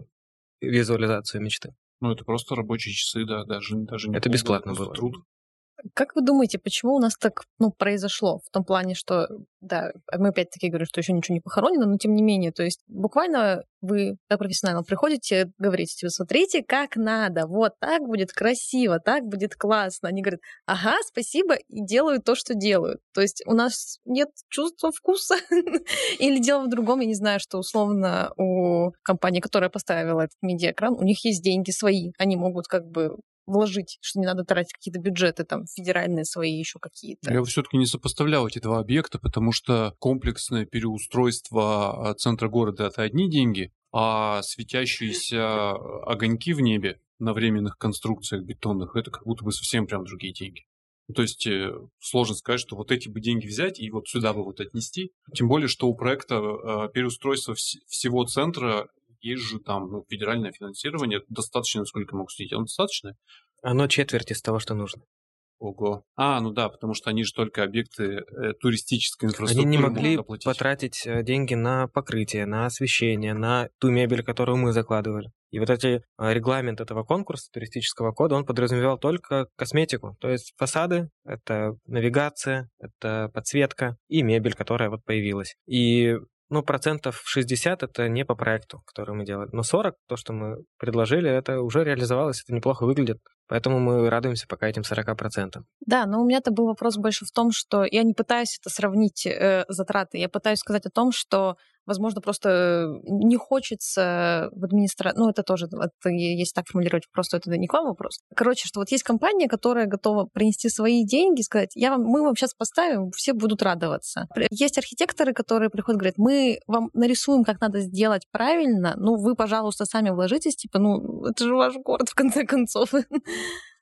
визуализацию мечты. Ну, это просто рабочие часы, да, даже, даже не Это бесплатно было. Труд. Как вы думаете, почему у нас так ну, произошло? В том плане, что, да, мы опять-таки говорим, что еще ничего не похоронено, но тем не менее, то есть буквально вы, как профессионал, приходите, говорите, типа, смотрите, как надо, вот так будет красиво, так будет классно. Они говорят, ага, спасибо, и делают то, что делают. То есть у нас нет чувства вкуса. Или дело в другом, я не знаю, что условно у компании, которая поставила этот медиаэкран, у них есть деньги свои, они могут как бы вложить, что не надо тратить какие-то бюджеты там федеральные свои еще какие-то. Я все-таки не сопоставлял эти два объекта, потому что комплексное переустройство а, центра города это одни деньги, а светящиеся огоньки в небе на временных конструкциях бетонных это как будто бы совсем прям другие деньги. То есть э, сложно сказать, что вот эти бы деньги взять и вот сюда бы вот отнести. Тем более, что у проекта э, переустройства всего центра есть же там ну, федеральное финансирование. Достаточно, насколько могу судить. Оно достаточно? Оно четверть из того, что нужно. Ого. А, ну да, потому что они же только объекты э, туристической инфраструктуры. Они не могли потратить э, деньги на покрытие, на освещение, на ту мебель, которую мы закладывали. И вот эти э, регламент этого конкурса, туристического кода, он подразумевал только косметику. То есть фасады, это навигация, это подсветка и мебель, которая вот появилась. И ну, процентов 60 это не по проекту, который мы делали. Но 40, то, что мы предложили, это уже реализовалось, это неплохо выглядит. Поэтому мы радуемся пока этим 40%. Да, но у меня-то был вопрос больше в том, что я не пытаюсь это сравнить э, затраты, я пытаюсь сказать о том, что возможно, просто не хочется в администрации, ну, это тоже, это, если так формулировать, просто это не к вам вопрос. Короче, что вот есть компания, которая готова принести свои деньги, сказать, я вам, мы вам сейчас поставим, все будут радоваться. Есть архитекторы, которые приходят, говорят, мы вам нарисуем, как надо сделать правильно, ну, вы, пожалуйста, сами вложитесь, типа, ну, это же ваш город, в конце концов.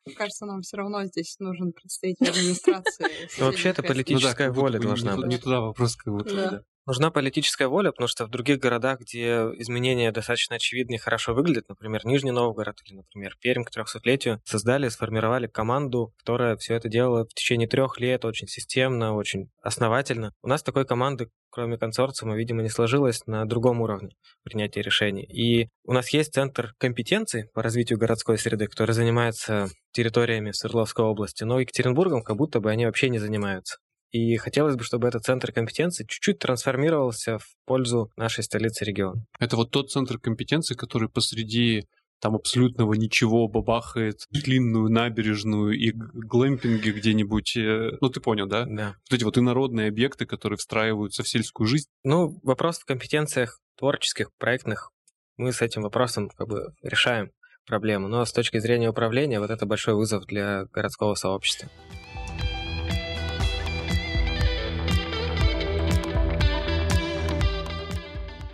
Мне кажется, нам все равно здесь нужен представитель администрации. Ну, вообще, это политическая воля должна быть. Не туда вопрос, как будто. Нужна политическая воля, потому что в других городах, где изменения достаточно очевидны и хорошо выглядят, например, Нижний Новгород или, например, Пермь к 300-летию, создали, сформировали команду, которая все это делала в течение трех лет очень системно, очень основательно. У нас такой команды, кроме консорциума, видимо, не сложилось на другом уровне принятия решений. И у нас есть центр компетенций по развитию городской среды, который занимается территориями Свердловской области, но Екатеринбургом как будто бы они вообще не занимаются. И хотелось бы, чтобы этот центр компетенции чуть-чуть трансформировался в пользу нашей столицы региона. Это вот тот центр компетенции, который посреди там абсолютного ничего бабахает длинную набережную и глэмпинги где-нибудь. Э, ну, ты понял, да? Да. Вот эти вот инородные объекты, которые встраиваются в сельскую жизнь. Ну, вопрос в компетенциях творческих, проектных, мы с этим вопросом как бы решаем проблему. Но с точки зрения управления, вот это большой вызов для городского сообщества.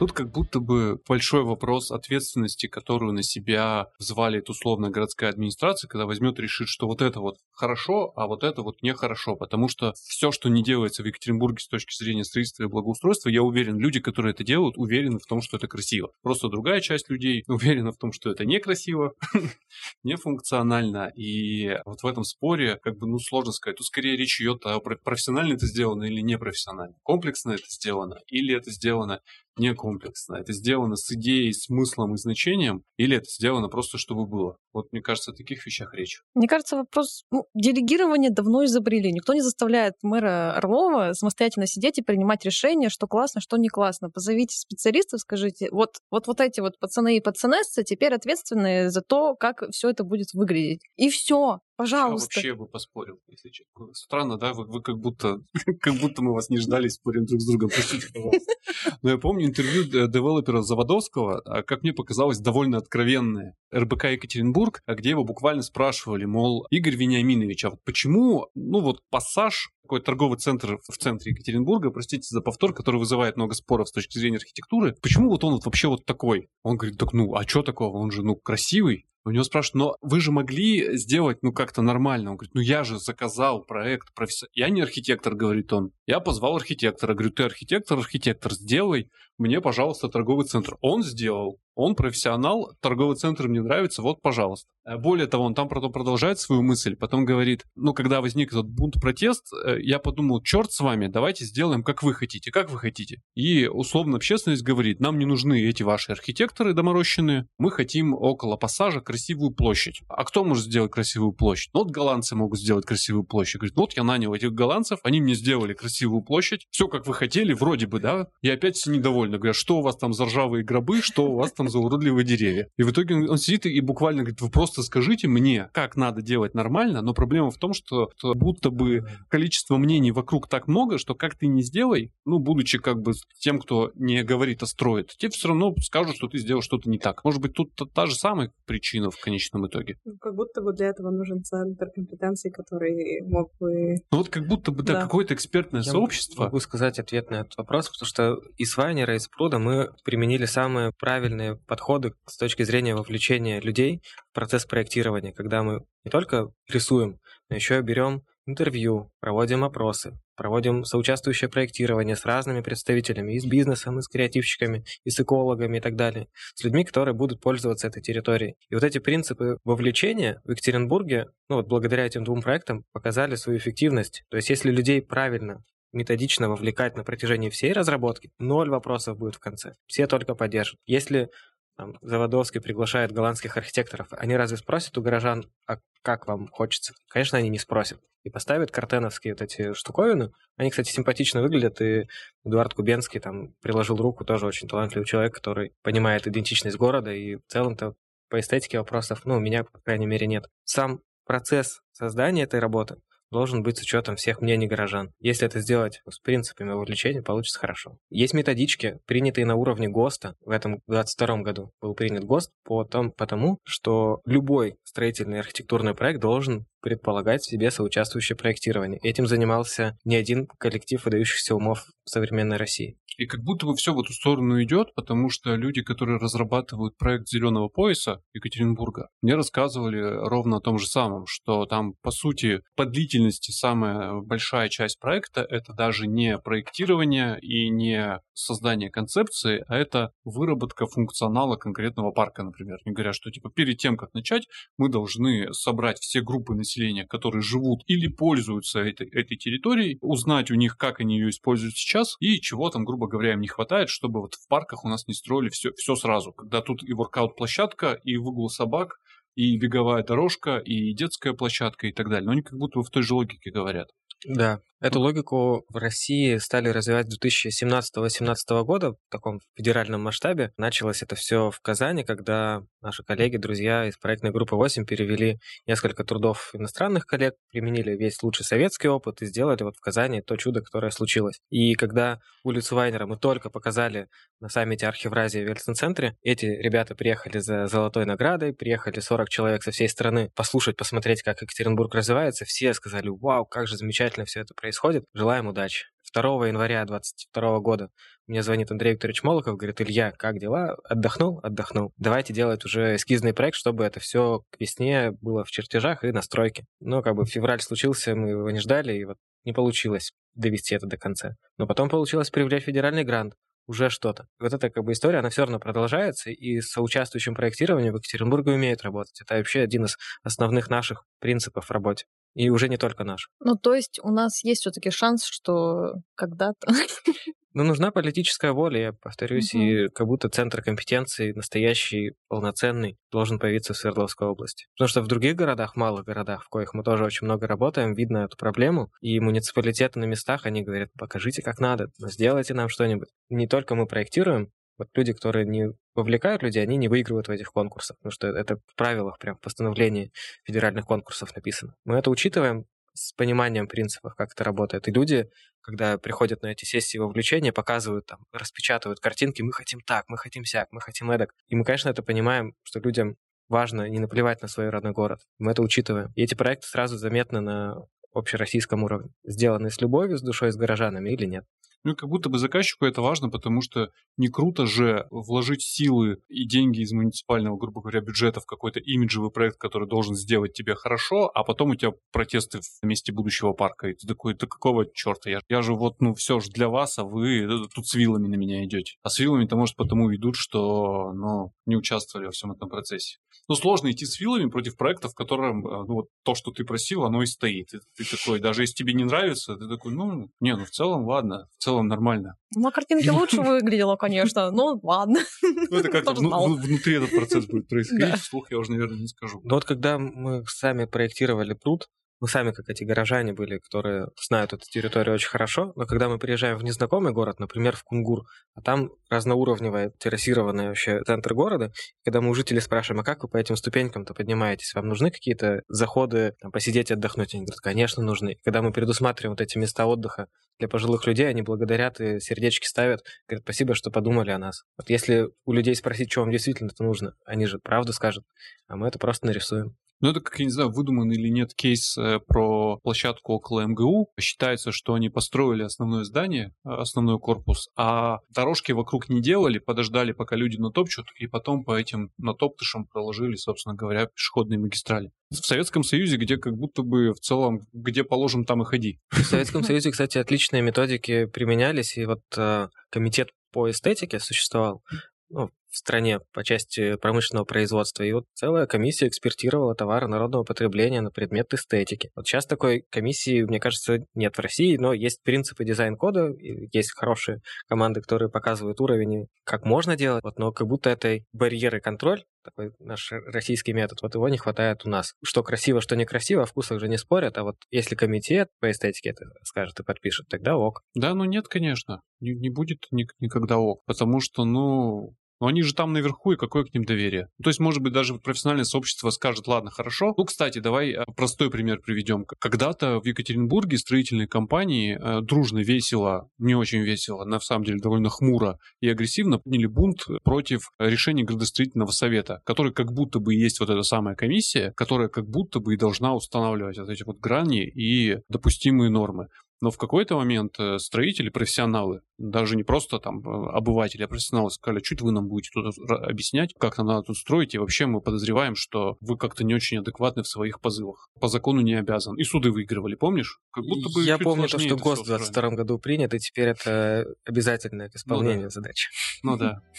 Тут как будто бы большой вопрос ответственности, которую на себя взвалит условно городская администрация, когда возьмет и решит, что вот это вот хорошо, а вот это вот нехорошо. Потому что все, что не делается в Екатеринбурге с точки зрения строительства и благоустройства, я уверен, люди, которые это делают, уверены в том, что это красиво. Просто другая часть людей уверена в том, что это некрасиво, нефункционально. И вот в этом споре, как бы, ну, сложно сказать. Тут скорее речь идет о профессионально это сделано или непрофессионально. Комплексно это сделано или это сделано не комплексно. Это сделано с идеей, смыслом и значением, или это сделано просто, чтобы было? Вот, мне кажется, о таких вещах речь. Мне кажется, вопрос... Ну, делегирование давно изобрели. Никто не заставляет мэра Орлова самостоятельно сидеть и принимать решение, что классно, что не классно. Позовите специалистов, скажите, вот, вот, вот эти вот пацаны и пацанессы теперь ответственны за то, как все это будет выглядеть. И все. Пожалуйста. Я вообще бы поспорил, если честно. Странно, да? Вы, вы как будто как будто мы вас не ждали, спорим друг с другом. Простите, пожалуйста. Но я помню интервью девелопера Заводовского, а, как мне показалось, довольно откровенное. РБК Екатеринбург, а где его буквально спрашивали, мол, Игорь Вениаминович, а вот почему, ну вот пассаж такой торговый центр в центре Екатеринбурга, простите за повтор, который вызывает много споров с точки зрения архитектуры. Почему вот он вот вообще вот такой? Он говорит, так ну, а что такого? Он же, ну, красивый. У него спрашивают, но вы же могли сделать, ну, как-то нормально. Он говорит, ну, я же заказал проект профессор. Я не архитектор, говорит он. Я позвал архитектора. Говорю, ты архитектор, архитектор, сделай мне, пожалуйста, торговый центр. Он сделал. Он профессионал, торговый центр мне нравится, вот, пожалуйста. Э, более того, он там потом продолжает свою мысль, потом говорит, ну, когда возник этот бунт, протест, э, я подумал, черт с вами, давайте сделаем, как вы хотите, как вы хотите. И условно общественность говорит, нам не нужны эти ваши архитекторы доморощенные, мы хотим около пассажа красивую площадь. А кто может сделать красивую площадь? Ну, вот голландцы могут сделать красивую площадь. Говорит, ну, вот я нанял этих голландцев, они мне сделали красивую площадь, все как вы хотели, вроде бы, да, и опять все недовольны. Говорят, что у вас там за ржавые гробы, что у вас там за уродливые деревья. И в итоге он сидит и буквально говорит, вы просто скажите мне, как надо делать нормально, но проблема в том, что, что будто бы количество мнений вокруг так много, что как ты не сделай, ну, будучи как бы тем, кто не говорит, а строит, тебе все равно скажут, что ты сделал что-то не так. Может быть, тут та, та же самая причина в конечном итоге. Ну, как будто бы для этого нужен центр компетенций, который мог бы... Ну вот как будто бы, да, да. какое-то экспертное Я сообщество. Могу сказать ответ на этот вопрос, потому что из Вайнера, из Пруда мы применили самые правильные подходы с точки зрения вовлечения людей в процесс проектирования, когда мы не только рисуем, но еще берем интервью, проводим опросы, проводим соучаствующее проектирование с разными представителями, и с бизнесом, и с креативщиками, и с экологами и так далее, с людьми, которые будут пользоваться этой территорией. И вот эти принципы вовлечения в Екатеринбурге, ну вот благодаря этим двум проектам, показали свою эффективность. То есть если людей правильно методично вовлекать на протяжении всей разработки, ноль вопросов будет в конце. Все только поддержат. Если там, Заводовский приглашает голландских архитекторов, они разве спросят у горожан, а как вам хочется? Конечно, они не спросят. И поставят картеновские вот эти штуковины. Они, кстати, симпатично выглядят, и Эдуард Кубенский там приложил руку, тоже очень талантливый человек, который понимает идентичность города, и в целом-то по эстетике вопросов, ну, у меня, по крайней мере, нет. Сам процесс создания этой работы должен быть с учетом всех мнений горожан. Если это сделать с принципами вовлечения, получится хорошо. Есть методички, принятые на уровне ГОСТа. В этом 2022 году был принят ГОСТ по том, потому, что любой строительный архитектурный проект должен предполагать в себе соучаствующее проектирование. Этим занимался не один коллектив выдающихся умов современной России. И как будто бы все в эту сторону идет, потому что люди, которые разрабатывают проект зеленого пояса Екатеринбурга, мне рассказывали ровно о том же самом, что там, по сути, по длительности самая большая часть проекта это даже не проектирование и не создание концепции, а это выработка функционала конкретного парка, например. Они говорят, что типа перед тем, как начать, мы должны собрать все группы населения, которые живут или пользуются этой, этой территорией, узнать у них, как они ее используют сейчас и чего там, грубо говоря, им не хватает, чтобы вот в парках у нас не строили все, все сразу. Когда тут и воркаут-площадка, и выгул собак, и беговая дорожка, и детская площадка, и так далее. Но они как будто в той же логике говорят. Да, Эту логику в России стали развивать с 2017-2018 года в таком федеральном масштабе. Началось это все в Казани, когда наши коллеги, друзья из проектной группы 8 перевели несколько трудов иностранных коллег, применили весь лучший советский опыт и сделали вот в Казани то чудо, которое случилось. И когда улицу Вайнера мы только показали на саммите Архивразии в Ельцин-центре, эти ребята приехали за золотой наградой, приехали 40 человек со всей страны послушать, посмотреть, как Екатеринбург развивается. Все сказали, вау, как же замечательно все это происходит. Желаем удачи. 2 января 2022 года мне звонит Андрей Викторович Молоков, говорит, Илья, как дела? Отдохнул? Отдохнул. Давайте делать уже эскизный проект, чтобы это все к весне было в чертежах и настройке. Но как бы февраль случился, мы его не ждали, и вот не получилось довести это до конца. Но потом получилось привлечь федеральный грант уже что-то. Вот эта как бы история, она все равно продолжается, и с соучаствующим проектированием в Екатеринбурге умеют работать. Это вообще один из основных наших принципов в работе. И уже не только наш. Ну, то есть у нас есть все-таки шанс, что когда-то... Ну, нужна политическая воля, я повторюсь, угу. и как будто центр компетенции настоящий, полноценный, должен появиться в Свердловской области. Потому что в других городах, малых городах, в коих мы тоже очень много работаем, видно эту проблему, и муниципалитеты на местах, они говорят, покажите, как надо, сделайте нам что-нибудь. Не только мы проектируем, вот люди, которые не вовлекают людей, они не выигрывают в этих конкурсах, потому что это в правилах, прям в постановлении федеральных конкурсов написано. Мы это учитываем с пониманием принципов, как это работает. И люди, когда приходят на эти сессии вовлечения, показывают там, распечатывают картинки, мы хотим так, мы хотим сяк, мы хотим эдак. И мы, конечно, это понимаем, что людям важно не наплевать на свой родной город. Мы это учитываем. И эти проекты сразу заметны на общероссийском уровне. Сделаны с любовью, с душой, с горожанами или нет. Ну, как будто бы заказчику это важно, потому что не круто же вложить силы и деньги из муниципального, грубо говоря, бюджета в какой-то имиджевый проект, который должен сделать тебе хорошо, а потом у тебя протесты в месте будущего парка. И ты такой, да какого черта? Я, я же вот, ну, все же для вас, а вы тут с вилами на меня идете. А с вилами-то, может, потому идут, что, ну, не участвовали во всем этом процессе. Ну, сложно идти с вилами против проекта, в котором, э, ну, вот то, что ты просил, оно и стоит. И ты такой, даже если тебе не нравится, ты такой, ну, не, ну, в целом, ладно, в целом целом нормально. На картинке лучше выглядело, конечно, но ладно. Ну, это как-то внутри этот процесс будет происходить, вслух я уже, наверное, не скажу. Ну, вот когда мы сами проектировали пруд, мы сами, как эти горожане были, которые знают эту территорию очень хорошо, но когда мы приезжаем в незнакомый город, например, в Кунгур, а там разноуровневый террасированный вообще центр города, когда мы у жителей спрашиваем, а как вы по этим ступенькам-то поднимаетесь, вам нужны какие-то заходы, там, посидеть, отдохнуть? Они говорят, конечно, нужны. И когда мы предусматриваем вот эти места отдыха для пожилых людей, они благодарят и сердечки ставят, говорят, спасибо, что подумали о нас. Вот если у людей спросить, что вам действительно это нужно, они же правду скажут, а мы это просто нарисуем. Ну, это, как я не знаю, выдуманный или нет кейс э, про площадку около МГУ. Считается, что они построили основное здание, э, основной корпус, а дорожки вокруг не делали, подождали, пока люди натопчут, и потом по этим натоптышам проложили, собственно говоря, пешеходные магистрали. В Советском Союзе, где как будто бы в целом, где положим, там и ходи. В Советском Союзе, кстати, отличные методики применялись, и вот э, комитет по эстетике существовал ну, в стране по части промышленного производства. И вот целая комиссия экспертировала товары народного потребления на предмет эстетики. Вот сейчас такой комиссии, мне кажется, нет в России, но есть принципы дизайн-кода, есть хорошие команды, которые показывают уровень, как можно делать, вот, но как будто этой барьеры контроль такой наш российский метод, вот его не хватает у нас. Что красиво, что некрасиво, о вкусах же не спорят, а вот если комитет по эстетике это скажет и подпишет, тогда ок. Да, ну нет, конечно, не, не будет никогда ок, потому что, ну, но они же там наверху, и какое к ним доверие? То есть, может быть, даже профессиональное сообщество скажет, ладно, хорошо. Ну, кстати, давай э, простой пример приведем. Когда-то в Екатеринбурге строительные компании э, дружно, весело, не очень весело, на самом деле довольно хмуро и агрессивно подняли бунт против решения градостроительного совета, который как будто бы и есть вот эта самая комиссия, которая как будто бы и должна устанавливать вот эти вот грани и допустимые нормы. Но в какой-то момент э, строители, профессионалы, даже не просто там э, обыватели, а профессионалы сказали, чуть вы нам будете тут объяснять, как нам надо тут строить, и вообще мы подозреваем, что вы как-то не очень адекватны в своих позывах. По закону не обязан. И суды выигрывали, помнишь? Как будто бы Я помню то, что ГОСТ в 2022 году принят, и теперь это обязательное к исполнению ну, да. задача. Ну да.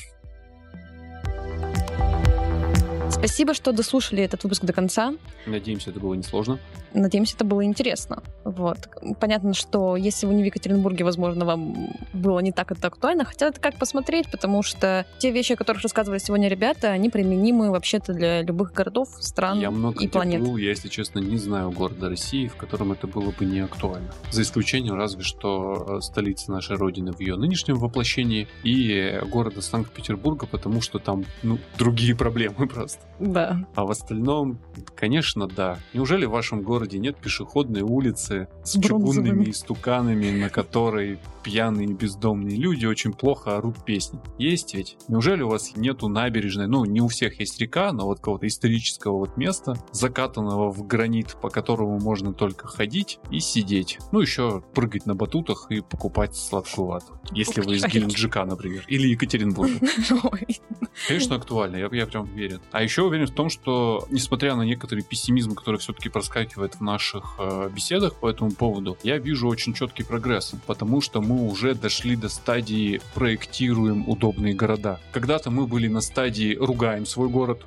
Спасибо, что дослушали этот выпуск до конца. Надеемся, это было несложно. Надеемся, это было интересно. Вот. Понятно, что если вы не в Екатеринбурге, возможно, вам было не так это актуально, хотя это как посмотреть, потому что те вещи, о которых рассказывали сегодня ребята, они применимы вообще-то для любых городов, стран Я много и планет. был, я, если честно, не знаю города России, в котором это было бы не актуально. За исключением разве что э, столицы нашей Родины в ее нынешнем воплощении и города Санкт-Петербурга, потому что там, ну, другие проблемы просто. Да. А в остальном, конечно, да. Неужели в вашем городе нет пешеходной улицы с Бронзовыми. чугунными истуканами, на которой пьяные бездомные люди очень плохо орут песни? Есть ведь? Неужели у вас нету набережной? Ну, не у всех есть река, но вот какого-то исторического вот места, закатанного в гранит, по которому можно только ходить и сидеть. Ну, еще прыгать на батутах и покупать сладкую вату. Если вы из. Геленджика, например, или Екатеринбурга. Конечно, актуально, я, я прям уверен. А еще уверен в том, что, несмотря на некоторый пессимизм, который все-таки проскакивает в наших э, беседах по этому поводу, я вижу очень четкий прогресс, потому что мы уже дошли до стадии проектируем удобные города. Когда-то мы были на стадии ругаем свой город,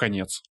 конец.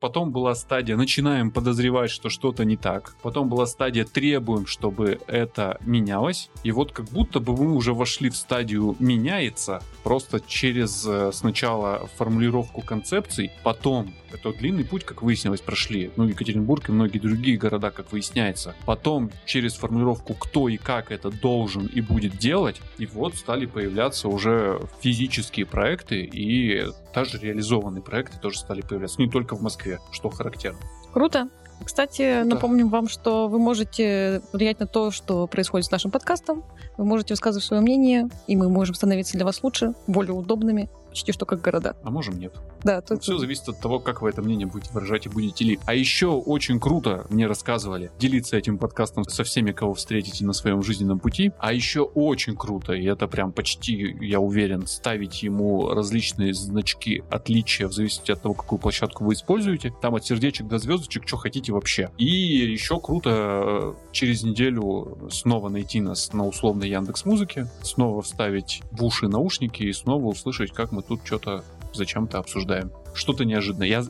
Потом была стадия начинаем подозревать, что что-то не так. Потом была стадия требуем, чтобы это менялось. И вот как будто бы мы уже вошли в стадию меняется, просто через э, сначала формулировку концепций, потом это длинный путь, как выяснилось, прошли. Ну, Екатеринбург и многие другие города, как выясняется. Потом через формулировку, кто и как это должен и будет делать. И вот стали появляться уже физические проекты и даже реализованные проекты тоже стали появляться. Не только в Москве, что характерно. Круто. Кстати, напомним вам, что вы можете влиять на то, что происходит с нашим подкастом. Вы можете высказывать свое мнение, и мы можем становиться для вас лучше, более удобными, почти что как города. А можем нет. Да, тут Все зависит от того, как вы это мнение будете выражать и будете ли. А еще очень круто мне рассказывали делиться этим подкастом со всеми, кого встретите на своем жизненном пути. А еще очень круто, и это прям почти, я уверен, ставить ему различные значки отличия в зависимости от того, какую площадку вы используете. Там от сердечек до звездочек, что хотите вообще. И еще круто э, через неделю снова найти нас на условной Яндекс Музыке, снова вставить в уши наушники и снова услышать, как мы тут что-то зачем-то обсуждаем. Что-то неожиданное. Я,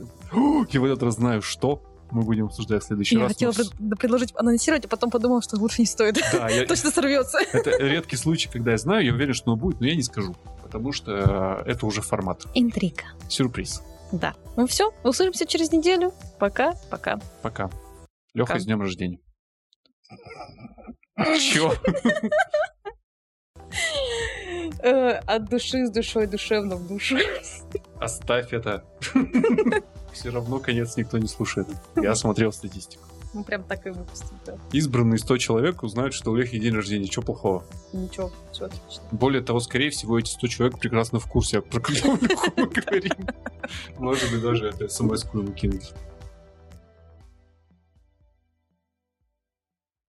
я в этот раз знаю, что мы будем обсуждать в следующий я раз. хотела но предложить анонсировать, а потом подумала, что лучше не стоит. Да, я- Точно сорвется. это редкий случай, когда я знаю, я уверен, что оно будет, но я не скажу, потому что э, это уже формат. Интрига. Сюрприз. Да. Ну все, услышимся через неделю. Пока, пока. Пока. Леха, с днем рождения. Чё? Э, От души с душой, душевно в душу. Оставь это. Все равно конец никто не слушает. Я смотрел статистику. Мы прям так и выпустим, да. Избранные 100 человек узнают, что у Лехи день рождения. Чего плохого? Ничего, все отлично. Более того, скорее всего, эти 100 человек прекрасно в курсе, про Леху мы говорим. Может быть, даже это смс-ку кинуть.